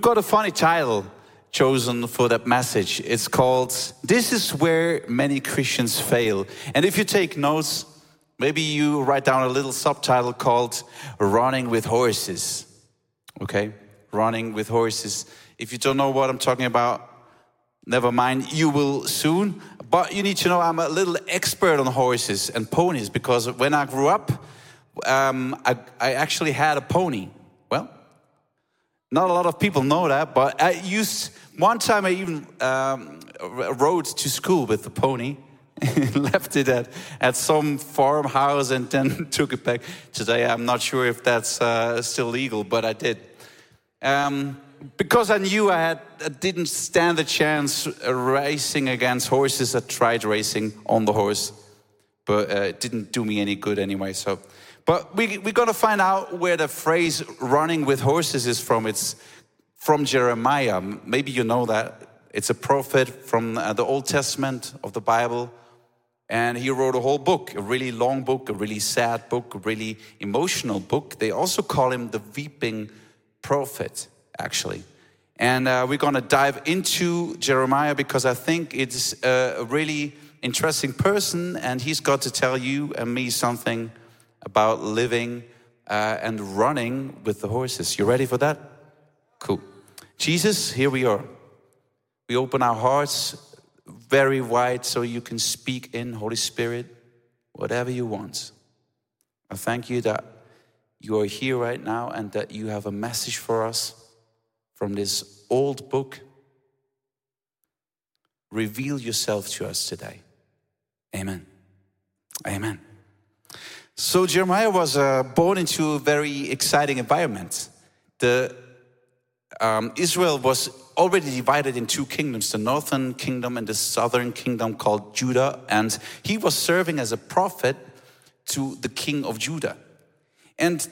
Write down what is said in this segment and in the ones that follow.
We've got a funny title chosen for that message. It's called This is Where Many Christians Fail. And if you take notes, maybe you write down a little subtitle called Running with Horses. Okay? Running with Horses. If you don't know what I'm talking about, never mind, you will soon. But you need to know I'm a little expert on horses and ponies because when I grew up, um, I, I actually had a pony. Not a lot of people know that, but I used one time I even um, rode to school with the pony. left it at, at some farmhouse and then took it back. Today, I'm not sure if that's uh, still legal, but I did. Um, because I knew I, had, I didn't stand a chance racing against horses, I tried racing on the horse, but uh, it didn't do me any good anyway. So, but we, we're going to find out where the phrase "running with horses" is from. It's from Jeremiah. Maybe you know that. It's a prophet from uh, the Old Testament of the Bible. And he wrote a whole book, a really long book, a really sad book, a really emotional book. They also call him the weeping prophet actually. And uh, we're going to dive into Jeremiah because I think it's a really interesting person, and he's got to tell you and me something about living uh, and running with the horses. You ready for that? Cool. Jesus, here we are. We open our hearts very wide so you can speak in, Holy Spirit, whatever you want. I thank you that you are here right now and that you have a message for us from this old book. Reveal yourself to us today. Amen. Amen. So Jeremiah was uh, born into a very exciting environment. The um, Israel was already divided in two kingdoms, the northern kingdom and the southern kingdom called Judah, and he was serving as a prophet to the king of Judah. And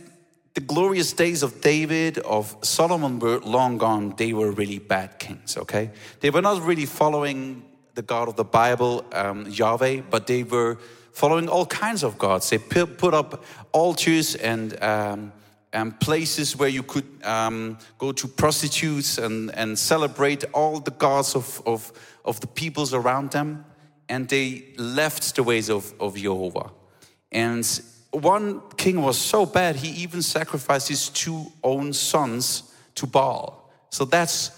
the glorious days of David, of Solomon were long gone. They were really bad kings, okay? They were not really following the God of the Bible, um, Yahweh, but they were following all kinds of gods. They put up altars and, um, and places where you could um, go to prostitutes and, and celebrate all the gods of, of, of the peoples around them. And they left the ways of, of Jehovah. And one king was so bad, he even sacrificed his two own sons to Baal. So that's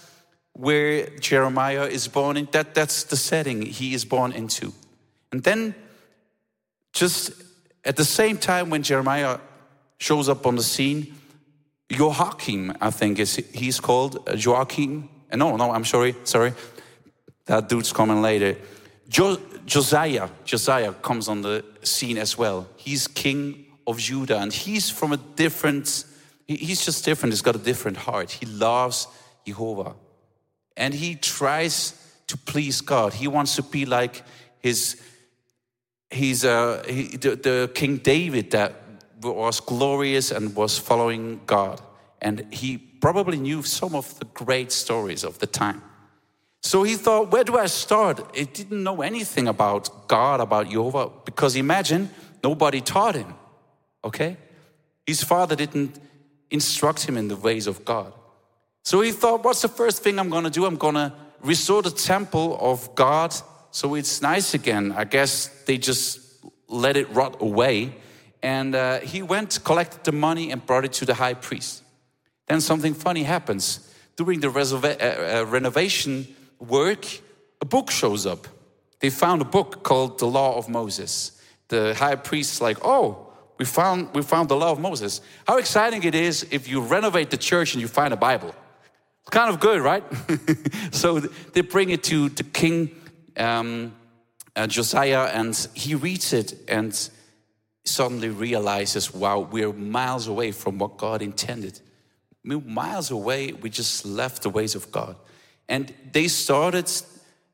where Jeremiah is born in. That, that's the setting he is born into. And then, just at the same time when Jeremiah shows up on the scene, Joachim, I think is he's called uh, Joachim. Uh, no, no, I'm sorry, sorry. That dude's coming later. Jo Josiah, Josiah comes on the scene as well. He's king of Judah and he's from a different, he's just different. He's got a different heart. He loves Jehovah and he tries to please God. He wants to be like his, he's uh, he, the, the King David that was glorious and was following God. And he probably knew some of the great stories of the time. So he thought, where do I start? He didn't know anything about God, about Jehovah, because imagine nobody taught him, okay? His father didn't instruct him in the ways of God. So he thought, what's the first thing I'm gonna do? I'm gonna restore the temple of God so it's nice again. I guess they just let it rot away. And uh, he went, collected the money, and brought it to the high priest. Then something funny happens. During the uh, uh, renovation, work, a book shows up. They found a book called the Law of Moses. The high priest's like, oh, we found, we found the Law of Moses. How exciting it is if you renovate the church and you find a Bible. It's kind of good, right? so they bring it to the king um, uh, Josiah, and he reads it and suddenly realizes, wow, we're miles away from what God intended. Miles away, we just left the ways of God. And they started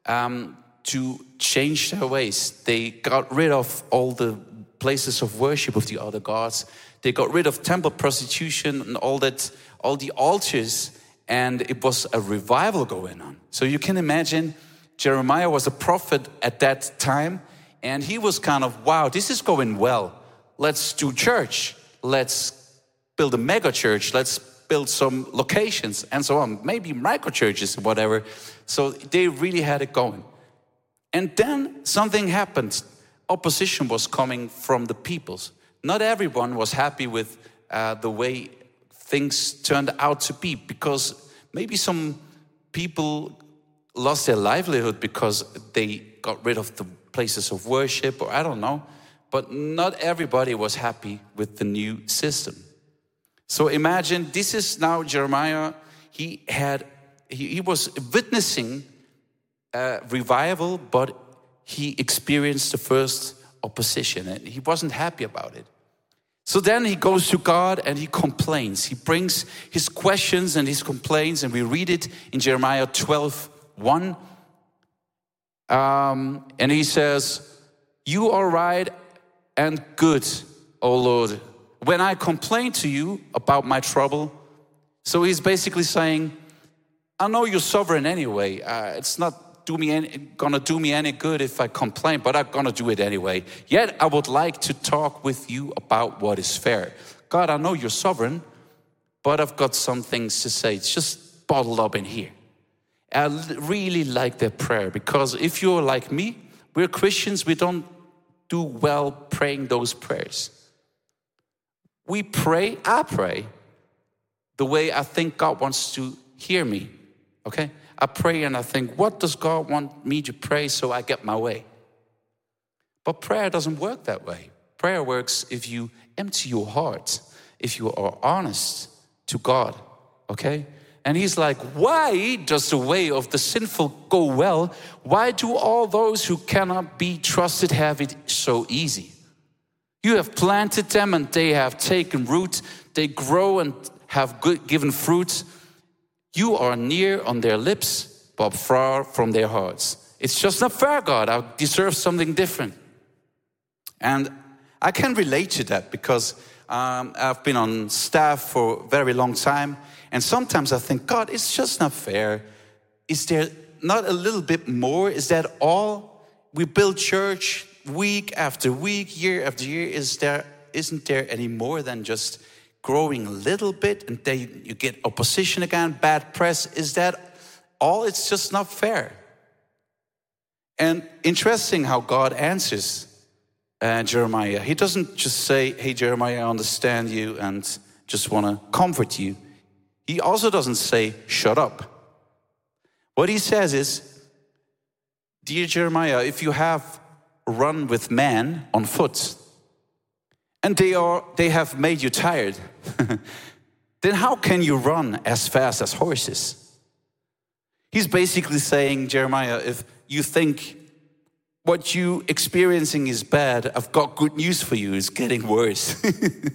um, to change their ways. They got rid of all the places of worship of the other gods. They got rid of temple prostitution and all that, all the altars, and it was a revival going on. So you can imagine Jeremiah was a prophet at that time, and he was kind of, wow, this is going well. Let's do church. Let's build a mega church. Let's build some locations and so on, maybe micro churches whatever. So they really had it going. And then something happened. Opposition was coming from the peoples. Not everyone was happy with uh, the way things turned out to be because maybe some people lost their livelihood because they got rid of the places of worship, or I don't know. But not everybody was happy with the new system. So imagine this is now Jeremiah. He had he, he was witnessing revival, but he experienced the first opposition and he wasn't happy about it. So then he goes to God and he complains. He brings his questions and his complaints, and we read it in Jeremiah 12 1. Um, and he says, You are right and good, O Lord, when I complain to you about my trouble. So he's basically saying, I know you're sovereign anyway. Uh, it's not do me any, gonna do me any good if I complain, but I'm gonna do it anyway. Yet I would like to talk with you about what is fair. God, I know you're sovereign, but I've got some things to say. It's just bottled up in here. I really like that prayer because if you're like me, we're Christians, we don't do well praying those prayers. We pray, I pray the way I think God wants to hear me. Okay? I pray and I think, what does God want me to pray so I get my way? But prayer doesn't work that way. Prayer works if you empty your heart, if you are honest to God. Okay? And he's like, Why does the way of the sinful go well? Why do all those who cannot be trusted have it so easy? You have planted them and they have taken root. They grow and have good, given fruit. You are near on their lips, but far from their hearts. It's just not fair, God. I deserve something different. And I can relate to that because um, I've been on staff for a very long time. And sometimes I think, God, it's just not fair. Is there not a little bit more? Is that all? We build church week after week, year after year. Is there, isn't there any more than just growing a little bit and then you get opposition again, bad press? Is that all? It's just not fair. And interesting how God answers uh, Jeremiah. He doesn't just say, Hey, Jeremiah, I understand you and just want to comfort you. He also doesn't say, shut up. What he says is, Dear Jeremiah, if you have run with men on foot, and they, are, they have made you tired, then how can you run as fast as horses? He's basically saying, Jeremiah, if you think what you experiencing is bad, I've got good news for you. It's getting worse.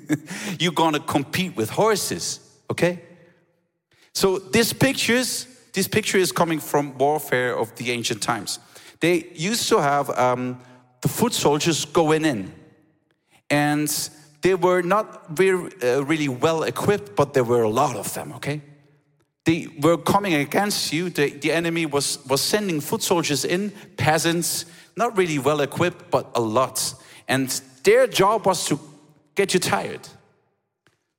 You're gonna compete with horses, okay? So this pictures, this picture is coming from warfare of the ancient times. They used to have um, the foot soldiers going in, and they were not very, uh, really well equipped, but there were a lot of them. Okay, they were coming against you. The, the enemy was was sending foot soldiers in, peasants, not really well equipped, but a lot, and their job was to get you tired.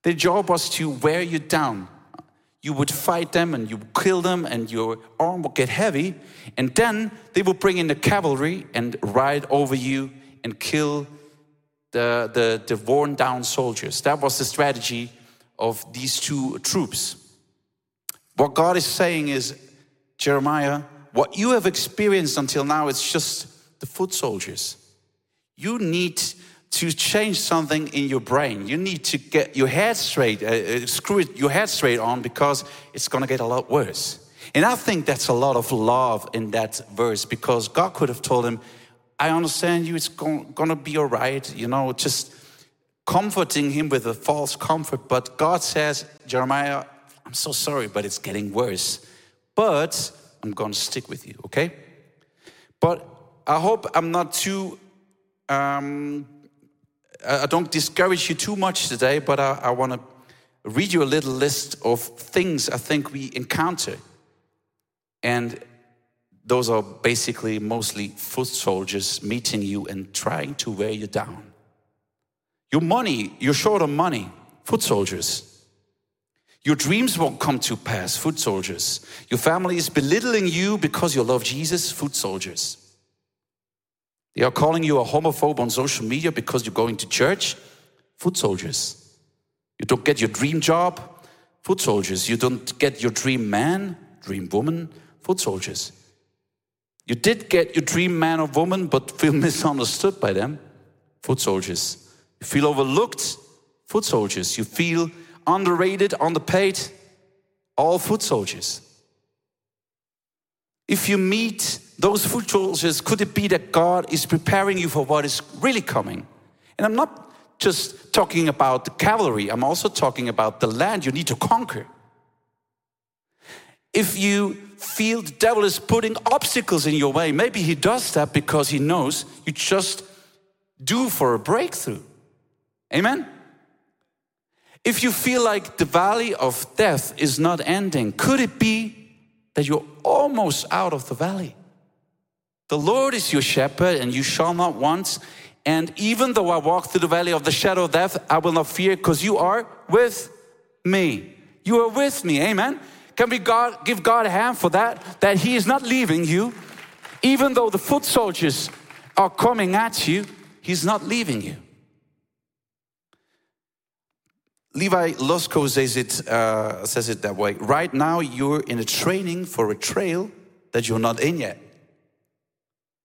Their job was to wear you down, you would fight them and you would kill them and your arm would get heavy. And then they would bring in the cavalry and ride over you and kill the, the, the worn down soldiers. That was the strategy of these two troops. What God is saying is, Jeremiah, what you have experienced until now, it's just the foot soldiers. You need to change something in your brain. You need to get your head straight, uh, uh screw it, your head straight on because it's going to get a lot worse. And I think that's a lot of love in that verse because God could have told him, I understand you, it's going to be all right, you know, just comforting him with a false comfort. But God says, Jeremiah, I'm so sorry, but it's getting worse. But I'm going to stick with you, okay? But I hope I'm not too um, I don't discourage you too much today, but I, I want to read you a little list of things I think we encounter. And those are basically mostly foot soldiers meeting you and trying to wear you down. Your money, you're short on money, foot soldiers. Your dreams won't come to pass, foot soldiers. Your family is belittling you because you love Jesus, foot soldiers. They are calling you a homophobe on social media because you're going to church, foot soldiers. You don't get your dream job, foot soldiers. You don't get your dream man, dream woman, foot soldiers. You did get your dream man or woman, but feel misunderstood by them, foot soldiers. You feel overlooked, foot soldiers. You feel underrated, underpaid, all foot soldiers. If you meet those foot soldiers, could it be that God is preparing you for what is really coming? And I'm not just talking about the cavalry, I'm also talking about the land you need to conquer. If you feel the devil is putting obstacles in your way, maybe he does that because he knows you just do for a breakthrough. Amen? If you feel like the valley of death is not ending, could it be that you're almost out of the valley? The Lord is your shepherd, and you shall not want. And even though I walk through the valley of the shadow of death, I will not fear because you are with me. You are with me. Amen. Can we God, give God a hand for that? That He is not leaving you. Even though the foot soldiers are coming at you, He's not leaving you. Levi Lusko says it, uh, says it that way. Right now, you're in a training for a trail that you're not in yet.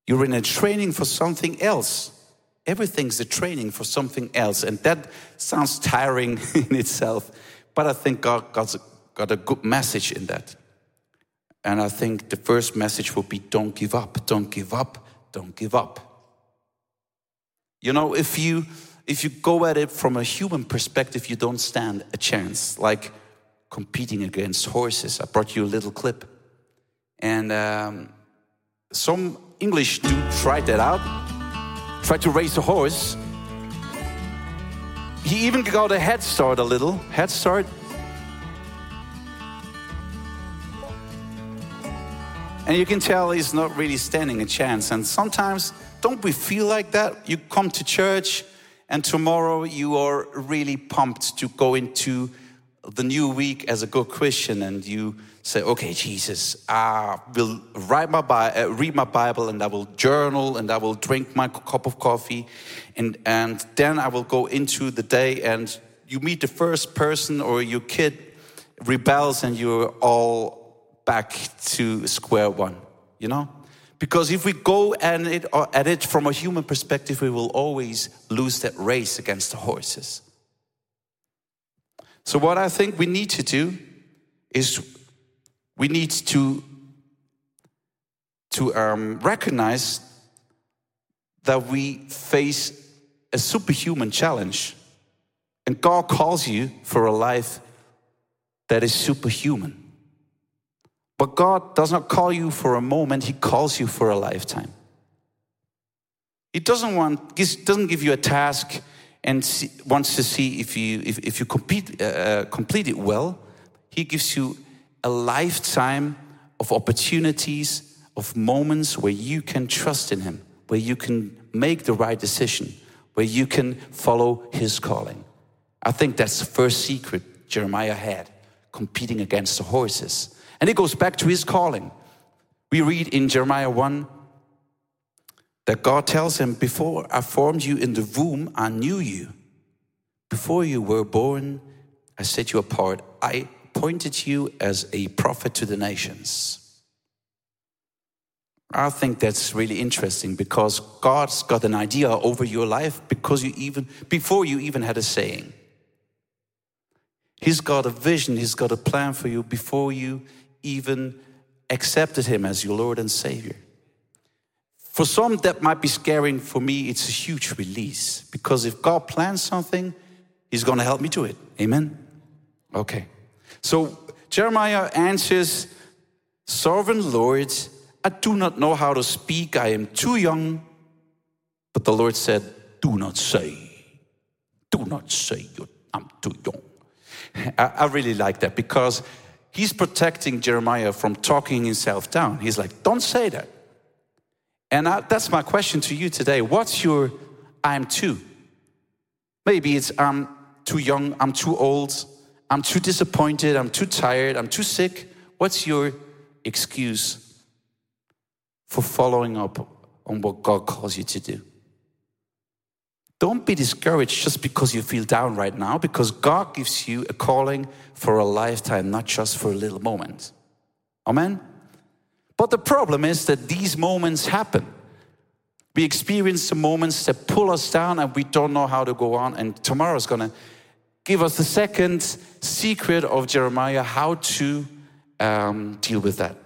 You're in a training for something else. Everything's a training for something else. And that sounds tiring in itself. But I think God got a, got a good message in that. And I think the first message would be don't give up, don't give up, don't give up. You know, if you if you go at it from a human perspective, you don't stand a chance. Like competing against horses. I brought you a little clip. And um, some English do try that out, try to race a horse. He even got a head start a little, head start. And you can tell he's not really standing a chance. And sometimes, don't we feel like that? You come to church, and tomorrow you are really pumped to go into the new week as a good Christian and you say, okay, Jesus, I will write my Bi- uh, read my Bible and I will journal and I will drink my cup of coffee and, and then I will go into the day and you meet the first person or your kid rebels and you're all back to square one, you know? Because if we go at it, uh, at it from a human perspective, we will always lose that race against the horses. So, what I think we need to do is we need to, to um, recognize that we face a superhuman challenge. And God calls you for a life that is superhuman. But God does not call you for a moment, He calls you for a lifetime. He doesn't want, doesn't give you a task and see, wants to see if you, if, if you complete, uh, uh, complete it well. He gives you a lifetime of opportunities, of moments where you can trust in Him, where you can make the right decision, where you can follow His calling. I think that's the first secret Jeremiah had, competing against the horses. And it goes back to his calling. We read in Jeremiah 1 that God tells him, Before I formed you in the womb, I knew you. Before you were born, I set you apart. I appointed you as a prophet to the nations. I think that's really interesting because God's got an idea over your life because you even before you even had a saying. He's got a vision, he's got a plan for you before you even accepted him as your Lord and Savior. For some, that might be scaring. For me, it's a huge release because if God plans something, He's going to help me do it. Amen? Okay. So Jeremiah answers, Sovereign Lord, I do not know how to speak. I am too young. But the Lord said, Do not say, do not say I'm too young. I really like that because he's protecting Jeremiah from talking himself down. He's like, don't say that. And I, that's my question to you today. What's your I'm too? Maybe it's I'm too young, I'm too old, I'm too disappointed, I'm too tired, I'm too sick. What's your excuse for following up on what God calls you to do? Don't be discouraged just because you feel down right now, because God gives you a calling for a lifetime, not just for a little moment. Amen? But the problem is that these moments happen. We experience the moments that pull us down and we don't know how to go on. And tomorrow is going to give us the second secret of Jeremiah how to um, deal with that.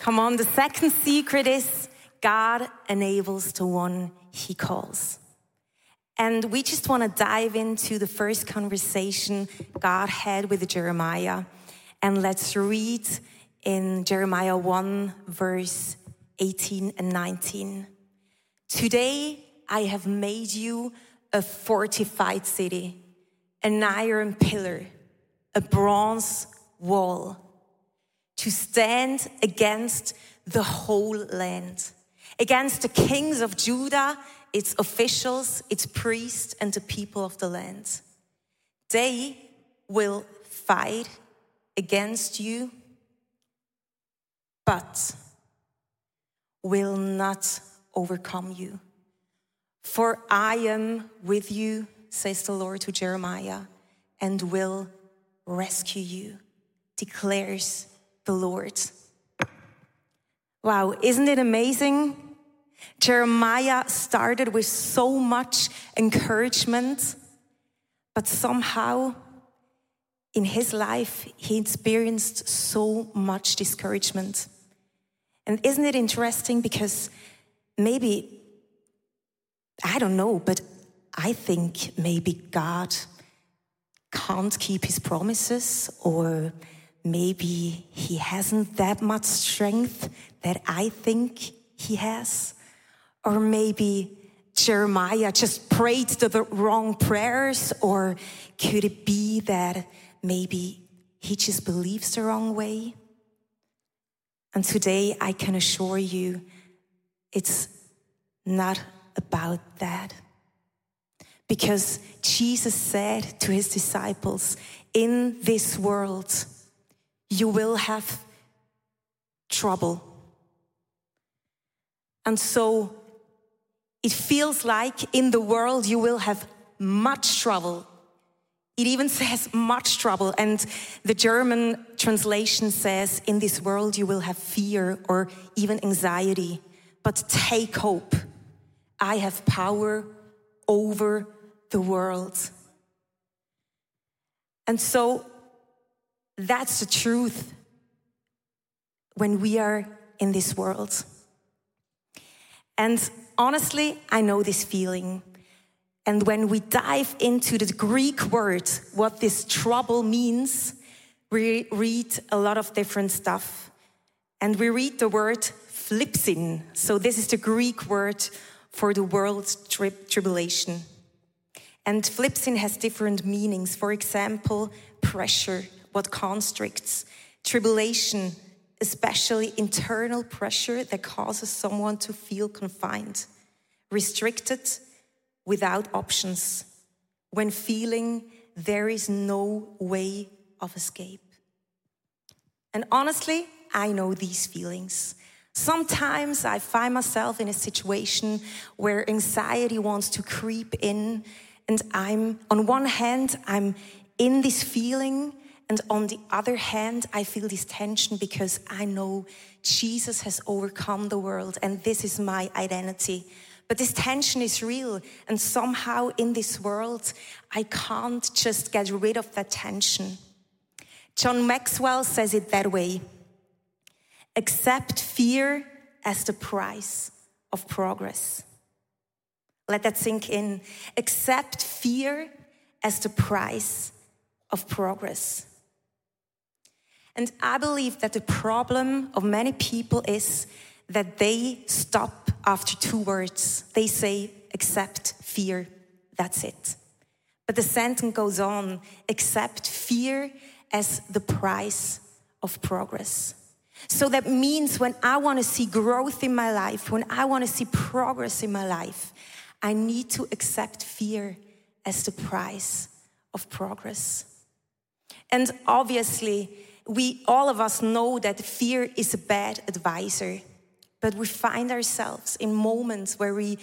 Come on, the second secret is God enables the one he calls. And we just want to dive into the first conversation God had with Jeremiah. And let's read in Jeremiah 1, verse 18 and 19. Today I have made you a fortified city, an iron pillar, a bronze wall, to stand against the whole land against the kings of Judah, its officials, its priests, and the people of the land. They will fight against you, but will not overcome you. For I am with you, says the Lord to Jeremiah, and will rescue you, declares the Lord. Wow, isn't it amazing? Jeremiah started with so much encouragement, but somehow in his life he experienced so much discouragement. And isn't it interesting because maybe, I don't know, but I think maybe God can't keep his promises or maybe he hasn't that much strength that I think he has. Or maybe Jeremiah just prayed the wrong prayers, or could it be that maybe he just believes the wrong way? And today I can assure you it's not about that. Because Jesus said to his disciples, In this world, you will have trouble. And so it feels like in the world you will have much trouble. It even says much trouble. And the German translation says, in this world you will have fear or even anxiety. But take hope. I have power over the world. And so that's the truth when we are in this world. And honestly, I know this feeling. And when we dive into the Greek word, what this trouble means, we read a lot of different stuff. And we read the word thlipsin. So, this is the Greek word for the world's tri tribulation. And thlipsin has different meanings. For example, pressure, what constricts, tribulation, especially internal pressure that causes someone to feel confined, restricted, without options, when feeling there is no way of escape. And honestly, I know these feelings. Sometimes I find myself in a situation where anxiety wants to creep in, and I'm, on one hand, I'm in this feeling and on the other hand, I feel this tension because I know Jesus has overcome the world and this is my identity. But this tension is real. And somehow in this world, I can't just get rid of that tension. John Maxwell says it that way accept fear as the price of progress. Let that sink in. Accept fear as the price of progress. And I believe that the problem of many people is that they stop after two words. They say, accept fear. That's it. But the sentence goes on accept fear as the price of progress. So that means when I want to see growth in my life, when I want to see progress in my life, I need to accept fear as the price of progress. And obviously, we all of us know that fear is a bad advisor, but we find ourselves in moments where we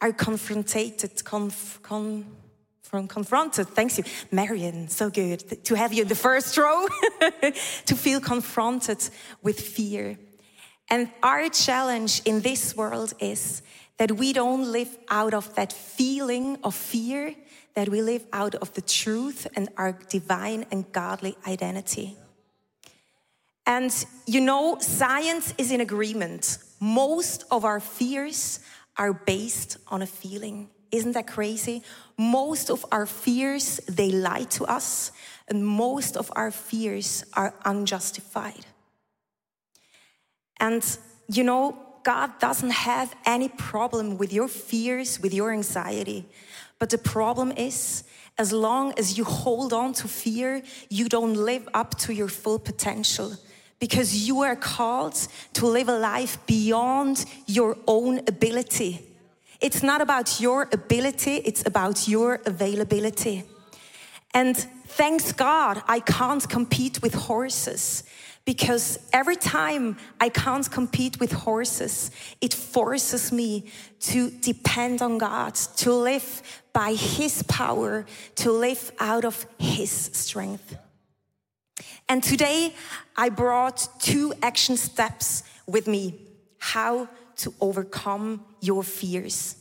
are confronted, conf, con, from confronted. Thanks you, Marion. So good to have you in the first row. to feel confronted with fear, and our challenge in this world is that we don't live out of that feeling of fear, that we live out of the truth and our divine and godly identity. And you know, science is in agreement. Most of our fears are based on a feeling. Isn't that crazy? Most of our fears, they lie to us, and most of our fears are unjustified. And you know, God doesn't have any problem with your fears, with your anxiety. But the problem is, as long as you hold on to fear, you don't live up to your full potential because you are called to live a life beyond your own ability. It's not about your ability, it's about your availability. And thanks God, I can't compete with horses because every time I can't compete with horses, it forces me to depend on God, to live by His power, to live out of His strength. And today I brought two action steps with me how to overcome your fears.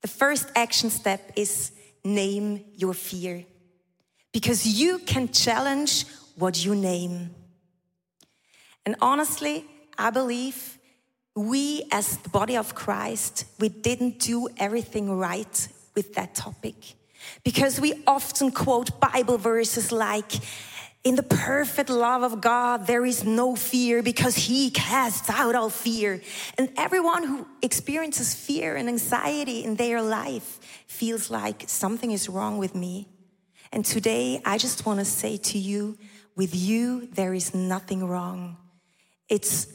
The first action step is name your fear because you can challenge what you name. And honestly, I believe we as the body of Christ, we didn't do everything right with that topic. Because we often quote Bible verses like, in the perfect love of God, there is no fear because He casts out all fear. And everyone who experiences fear and anxiety in their life feels like something is wrong with me. And today, I just want to say to you, with you, there is nothing wrong. It's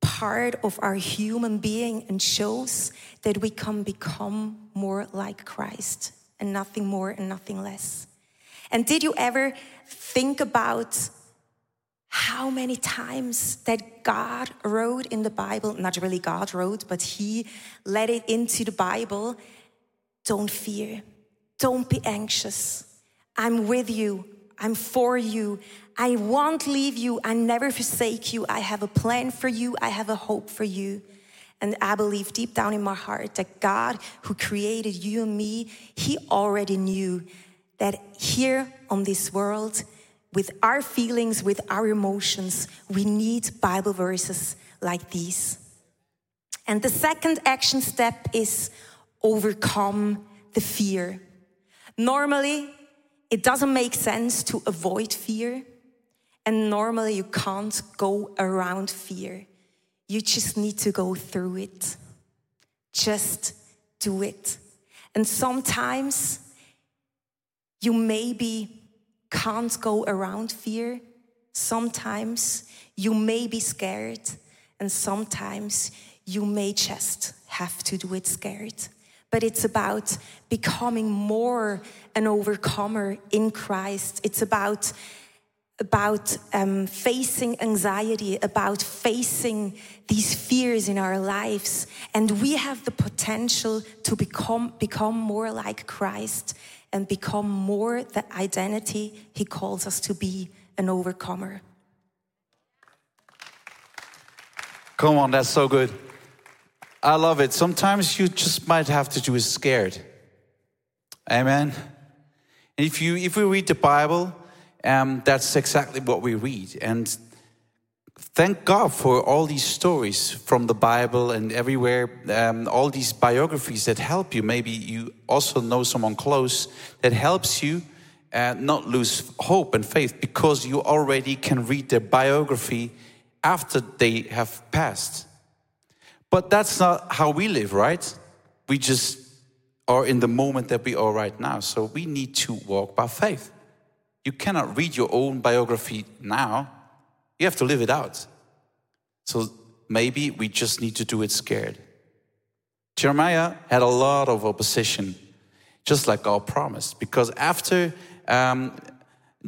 part of our human being and shows that we can become more like Christ and nothing more and nothing less. And did you ever think about how many times that God wrote in the Bible, not really God wrote, but He let it into the Bible, don't fear, don't be anxious. I'm with you. I'm for you. I won't leave you. I never forsake you. I have a plan for you. I have a hope for you. And I believe deep down in my heart that God, who created you and me, He already knew that here on this world, with our feelings, with our emotions, we need Bible verses like these. And the second action step is overcome the fear. Normally, it doesn't make sense to avoid fear. And normally you can't go around fear. You just need to go through it. Just do it. And sometimes you maybe can't go around fear. Sometimes you may be scared. And sometimes you may just have to do it scared but it's about becoming more an overcomer in Christ. It's about about um, facing anxiety, about facing these fears in our lives, and we have the potential to become become more like Christ and become more the identity He calls us to be, an overcomer. Come on, that's so good. I love it. Sometimes you just might have to do it scared. Amen. And if you if we read the Bible, um, that's exactly what we read. And thank God for all these stories from the Bible and everywhere, um, all these biographies that help you. Maybe you also know someone close that helps you uh, not lose hope and faith because you already can read their biography after they have passed. But that's not how we live, right? We just are in the moment that we are right now. So we need to walk by faith. You cannot read your own biography now, you have to live it out. So maybe we just need to do it scared. Jeremiah had a lot of opposition. just like God promised. Because after um,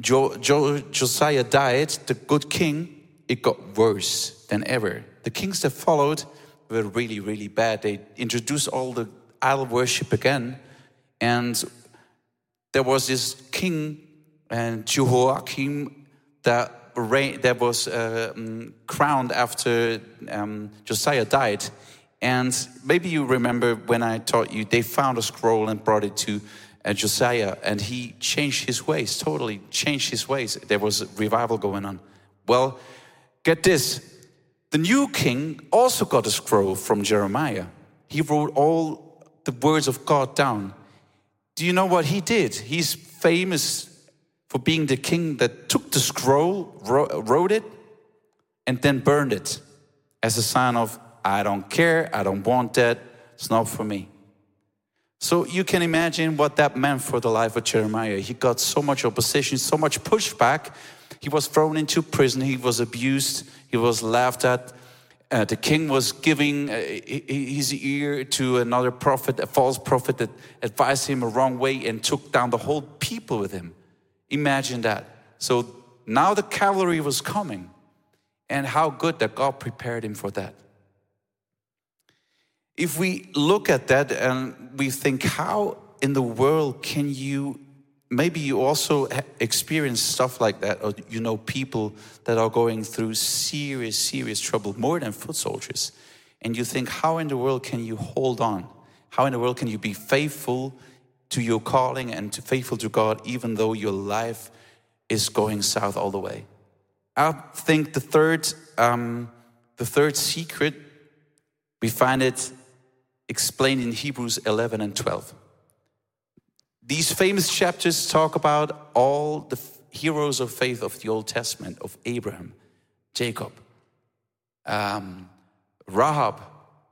jo- jo- Josiah died, the good king, it got worse than ever. The kings that followed were really, really bad. They introduced all the idol worship again. And there was this king, and Jehoiakim, that, reign, that was uh, um, crowned after um, Josiah died. And maybe you remember when I taught you, they found a scroll and brought it to uh, Josiah, and he changed his ways, totally changed his ways. There was a revival going on. Well, get this the new king also got a scroll from Jeremiah. He wrote all the words of God down. Do you know what he did? He's famous for being the king that took the scroll, wrote it, and then burned it as a sign of, I don't care, I don't want that, it's not for me. So you can imagine what that meant for the life of Jeremiah. He got so much opposition, so much pushback. He was thrown into prison, he was abused, he was laughed at. Uh, the king was giving uh, his ear to another prophet, a false prophet that advised him a wrong way and took down the whole people with him. Imagine that. So now the cavalry was coming, and how good that God prepared him for that. If we look at that and we think, how in the world can you maybe you also experience stuff like that, or you know people that are going through serious, serious trouble, more than foot soldiers. And you think, how in the world can you hold on? How in the world can you be faithful to your calling and to faithful to God, even though your life is going south all the way? I think the third, um, the third secret, we find it explained in Hebrews 11 and 12. These famous chapters talk about all the heroes of faith of the Old Testament, of Abraham, Jacob, um, Rahab,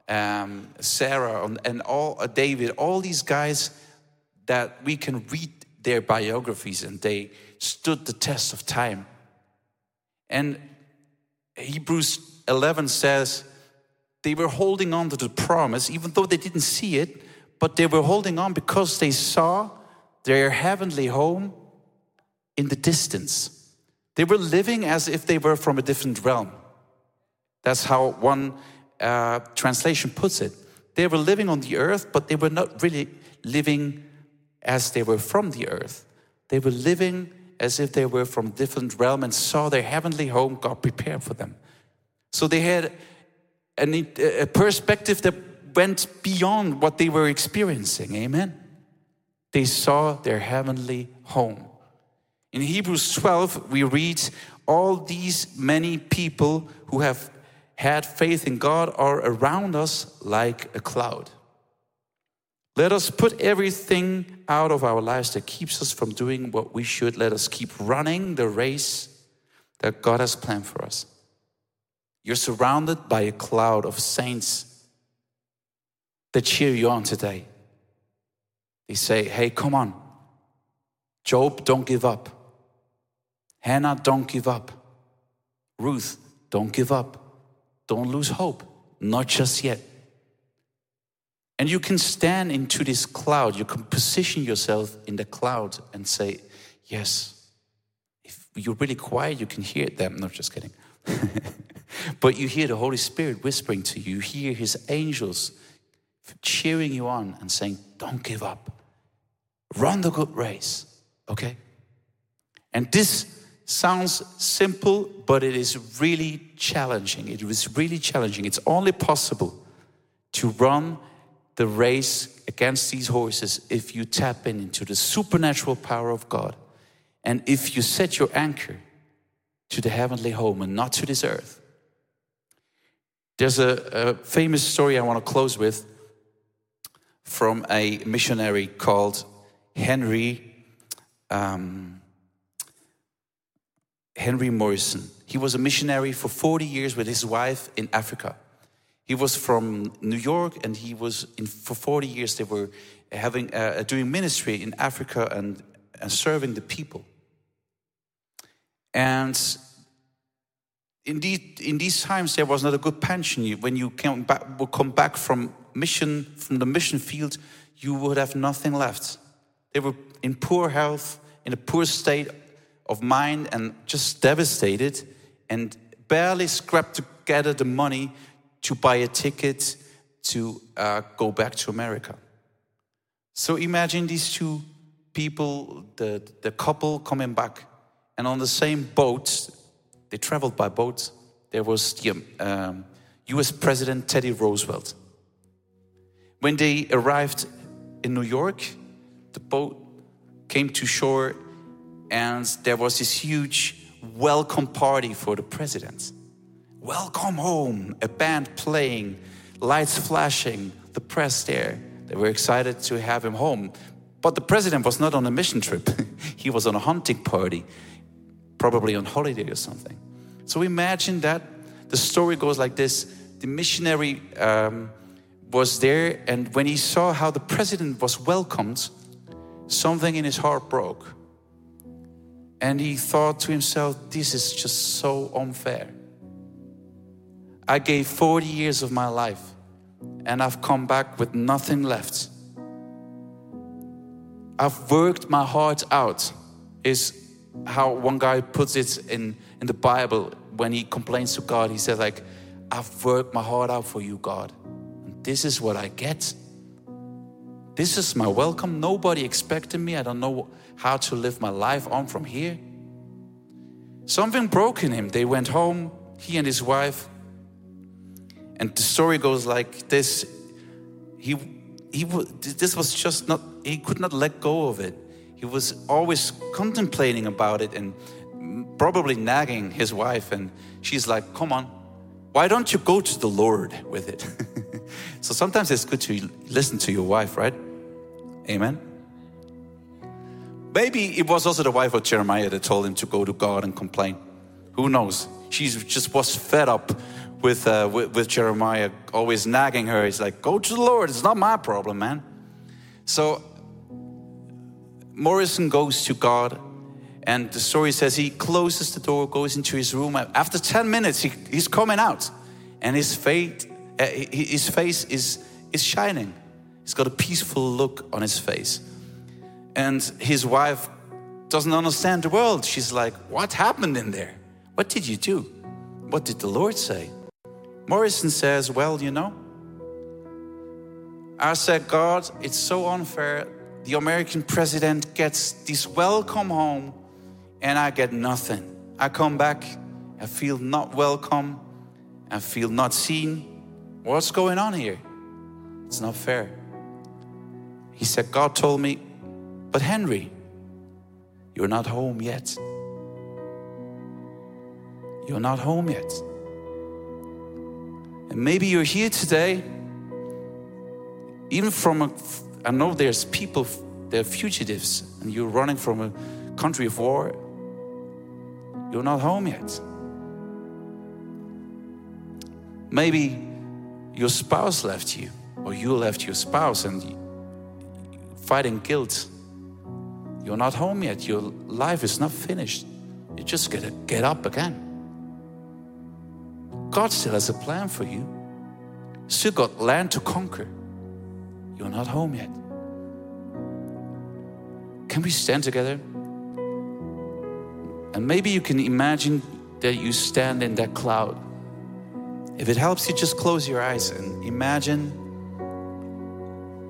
um, Sarah, and all uh, David, all these guys that we can read their biographies and they stood the test of time. And Hebrews 11 says they were holding on to the promise, even though they didn't see it, but they were holding on because they saw their heavenly home in the distance. They were living as if they were from a different realm. That's how one uh, translation puts it. They were living on the earth, but they were not really living as they were from the earth. They were living as if they were from different realm and saw their heavenly home God prepared for them. So they had a perspective that went beyond what they were experiencing. Amen. They saw their heavenly home. In Hebrews 12, we read, All these many people who have had faith in God are around us like a cloud. Let us put everything out of our lives that keeps us from doing what we should. Let us keep running the race that God has planned for us. You're surrounded by a cloud of saints that cheer you on today. They say, hey, come on. Job, don't give up. Hannah, don't give up. Ruth, don't give up. Don't lose hope. Not just yet. And you can stand into this cloud. You can position yourself in the cloud and say, Yes. If you're really quiet, you can hear them. No, just kidding. but you hear the Holy Spirit whispering to you. You hear His angels cheering you on and saying, Don't give up. Run the good race. Okay? And this sounds simple, but it is really challenging. It is really challenging. It's only possible to run the race against these horses if you tap in into the supernatural power of God and if you set your anchor to the heavenly home and not to this earth. There's a, a famous story I want to close with from a missionary called Henry um, Henry Morrison. He was a missionary for 40 years with his wife in Africa. He was from New York, and he was in, for 40 years. They were having uh, doing ministry in Africa and, and serving the people. And in, these, in these times, there was not a good pension. When you came back, would come back from mission from the mission field, you would have nothing left. They were in poor health, in a poor state of mind, and just devastated, and barely scraped together the money to buy a ticket to uh, go back to America. So imagine these two people, the, the couple coming back, and on the same boat, they traveled by boat. There was the um, US President Teddy Roosevelt. When they arrived in New York, the boat came to shore, and there was this huge welcome party for the president. Welcome home, a band playing, lights flashing, the press there. They were excited to have him home. But the president was not on a mission trip, he was on a hunting party, probably on holiday or something. So imagine that the story goes like this the missionary um, was there, and when he saw how the president was welcomed, something in his heart broke. And he thought to himself, This is just so unfair. I gave 40 years of my life and I've come back with nothing left. I've worked my heart out, is how one guy puts it in, in the Bible when he complains to God. He says, like, I've worked my heart out for you, God. And this is what I get. This is my welcome. Nobody expected me. I don't know how to live my life on from here. Something broke in him. They went home, he and his wife, and the story goes like this he, he, this was just not, he could not let go of it. He was always contemplating about it and probably nagging his wife. And she's like, Come on, why don't you go to the Lord with it? so sometimes it's good to listen to your wife, right? Amen. Maybe it was also the wife of Jeremiah that told him to go to God and complain. Who knows? She just was fed up with, uh, with, with Jeremiah, always nagging her. He's like, "Go to the Lord. It's not my problem, man." So Morrison goes to God, and the story says he closes the door, goes into his room. After ten minutes, he, he's coming out, and his face, uh, his face is is shining. He's got a peaceful look on his face, and his wife doesn't understand the world. She's like, "What happened in there? What did you do? What did the Lord say?" Morrison says, Well, you know, I said, God, it's so unfair. The American president gets this welcome home, and I get nothing. I come back, I feel not welcome, I feel not seen. What's going on here? It's not fair. He said, God told me, but Henry, you're not home yet. You're not home yet. And maybe you're here today, even from a, I know there's people, they're fugitives, and you're running from a country of war. You're not home yet. Maybe your spouse left you, or you left your spouse, and fighting guilt. You're not home yet. Your life is not finished. You just gotta get up again. God still has a plan for you. Still got land to conquer. You're not home yet. Can we stand together? And maybe you can imagine that you stand in that cloud. If it helps you, just close your eyes and imagine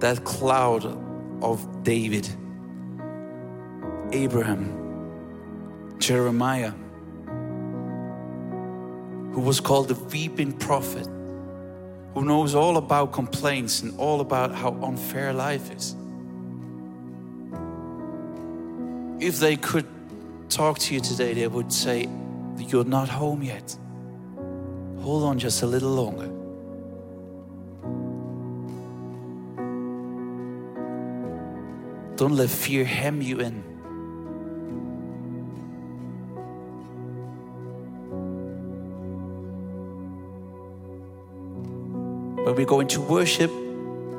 that cloud of David, Abraham, Jeremiah, who was called the weeping prophet, who knows all about complaints and all about how unfair life is. If they could talk to you today, they would say, You're not home yet. Hold on just a little longer. Don't let fear hem you in. When we go into worship,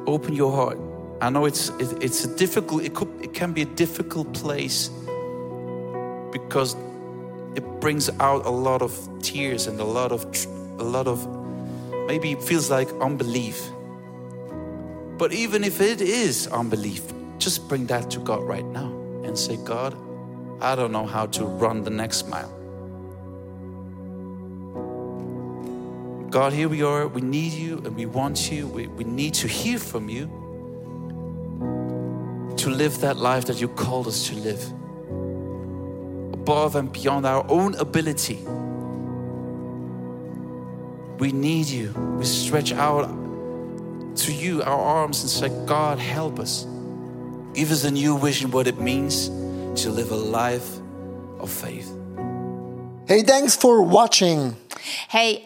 open your heart. I know it's it, it's a difficult. It could it can be a difficult place because it brings out a lot of tears and a lot of a lot of maybe it feels like unbelief. But even if it is unbelief, just bring that to God right now and say, God, I don't know how to run the next mile. God, here we are. We need you and we want you. We, we need to hear from you to live that life that you called us to live above and beyond our own ability. We need you. We stretch out to you our arms and say, God, help us. Give us a new vision what it means to live a life of faith. Hey, thanks for watching. Hey,